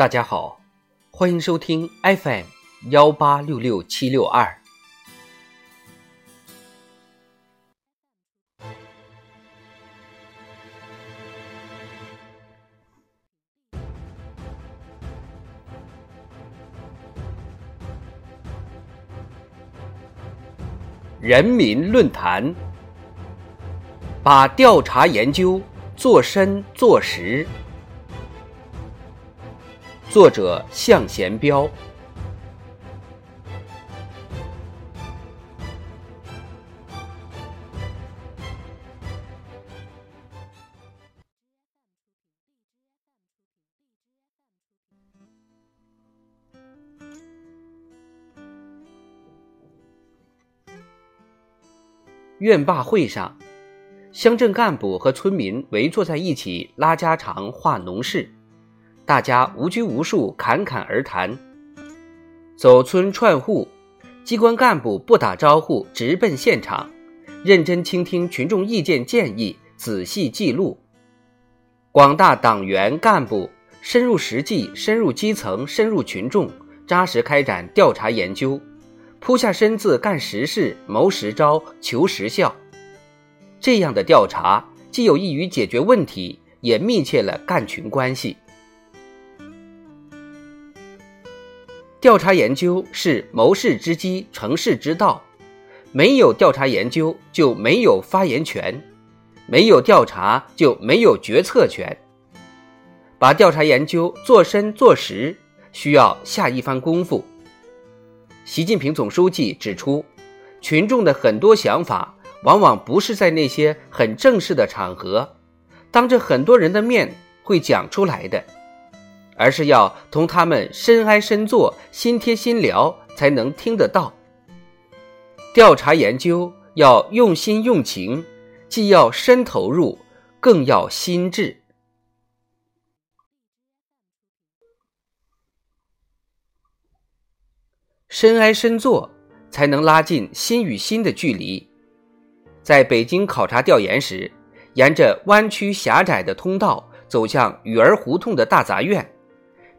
大家好，欢迎收听 FM 幺八六六七六二。人民论坛，把调查研究做深做实。作者向贤彪。院坝会上，乡镇干部和村民围坐在一起，拉家常、话农事。大家无拘无束，侃侃而谈。走村串户，机关干部不打招呼，直奔现场，认真倾听群众意见建议，仔细记录。广大党员干部深入实际，深入基层，深入群众，扎实开展调查研究，扑下身子干实事，谋实招，求实效。这样的调查既有益于解决问题，也密切了干群关系。调查研究是谋事之基、成事之道，没有调查研究就没有发言权，没有调查就没有决策权。把调查研究做深做实，需要下一番功夫。习近平总书记指出，群众的很多想法往往不是在那些很正式的场合，当着很多人的面会讲出来的。而是要同他们深挨深坐、心贴心聊，才能听得到。调查研究要用心用情，既要深投入，更要心智。深挨深坐，才能拉近心与心的距离。在北京考察调研时，沿着弯曲狭窄的通道走向雨儿胡同的大杂院。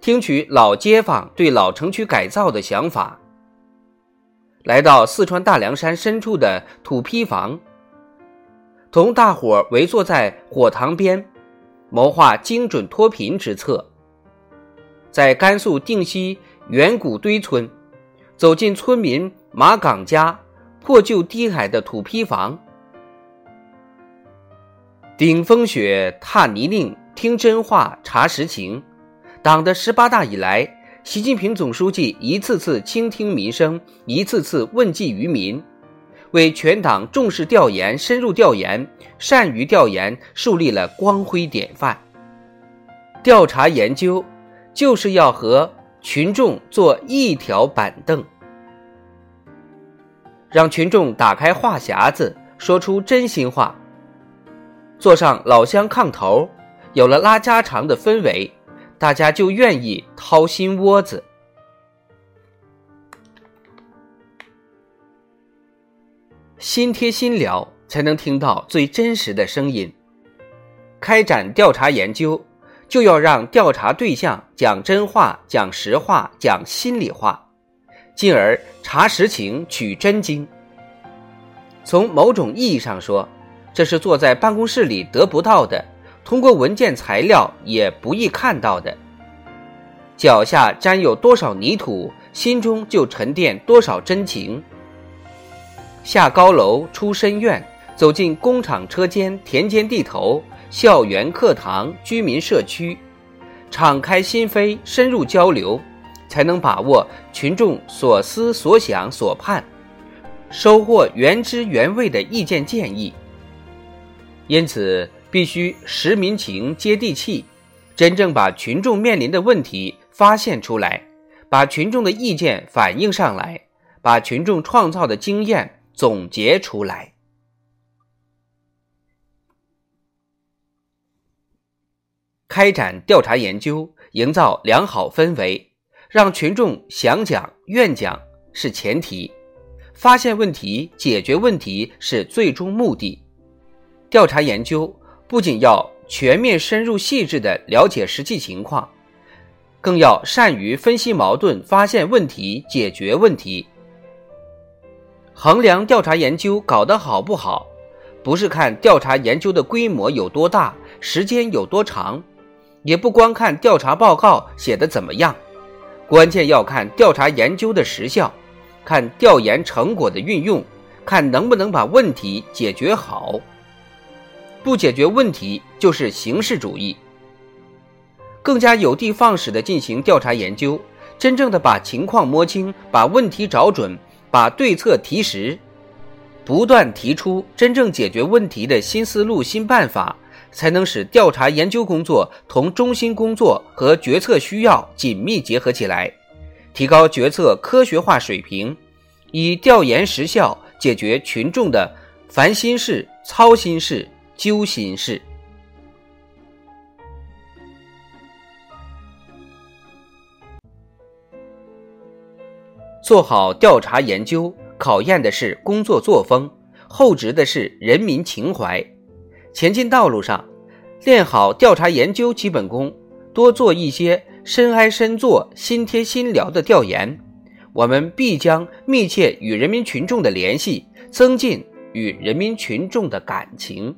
听取老街坊对老城区改造的想法，来到四川大凉山深处的土坯房，同大伙围坐在火塘边，谋划精准脱贫之策。在甘肃定西远古堆村，走进村民马岗家破旧低矮的土坯房，顶风雪，踏泥泞，听真话，查实情。党的十八大以来，习近平总书记一次次倾听民生，一次次问计于民，为全党重视调研、深入调研、善于调研树立了光辉典范。调查研究就是要和群众坐一条板凳，让群众打开话匣子，说出真心话。坐上老乡炕头，有了拉家常的氛围。大家就愿意掏心窝子，心贴心聊，才能听到最真实的声音。开展调查研究，就要让调查对象讲真话、讲实话、讲心里话，进而查实情、取真经。从某种意义上说，这是坐在办公室里得不到的。通过文件材料也不易看到的，脚下沾有多少泥土，心中就沉淀多少真情。下高楼出深院，走进工厂车间、田间地头、校园课堂、居民社区，敞开心扉，深入交流，才能把握群众所思所想所盼，收获原汁原味的意见建议。因此。必须实民情、接地气，真正把群众面临的问题发现出来，把群众的意见反映上来，把群众创造的经验总结出来。开展调查研究，营造良好氛围，让群众想讲、愿讲是前提，发现问题、解决问题是最终目的。调查研究。不仅要全面深入细致的了解实际情况，更要善于分析矛盾、发现问题、解决问题。衡量调查研究搞得好不好，不是看调查研究的规模有多大、时间有多长，也不光看调查报告写的怎么样，关键要看调查研究的实效，看调研成果的运用，看能不能把问题解决好。不解决问题就是形式主义。更加有的放矢地进行调查研究，真正的把情况摸清，把问题找准。把对策提实，不断提出真正解决问题的新思路、新办法，才能使调查研究工作同中心工作和决策需要紧密结合起来，提高决策科学化水平，以调研实效解决群众的烦心事、操心事、揪心事。做好调查研究，考验的是工作作风，厚植的是人民情怀。前进道路上，练好调查研究基本功，多做一些深挨深做、心贴心聊的调研，我们必将密切与人民群众的联系，增进与人民群众的感情。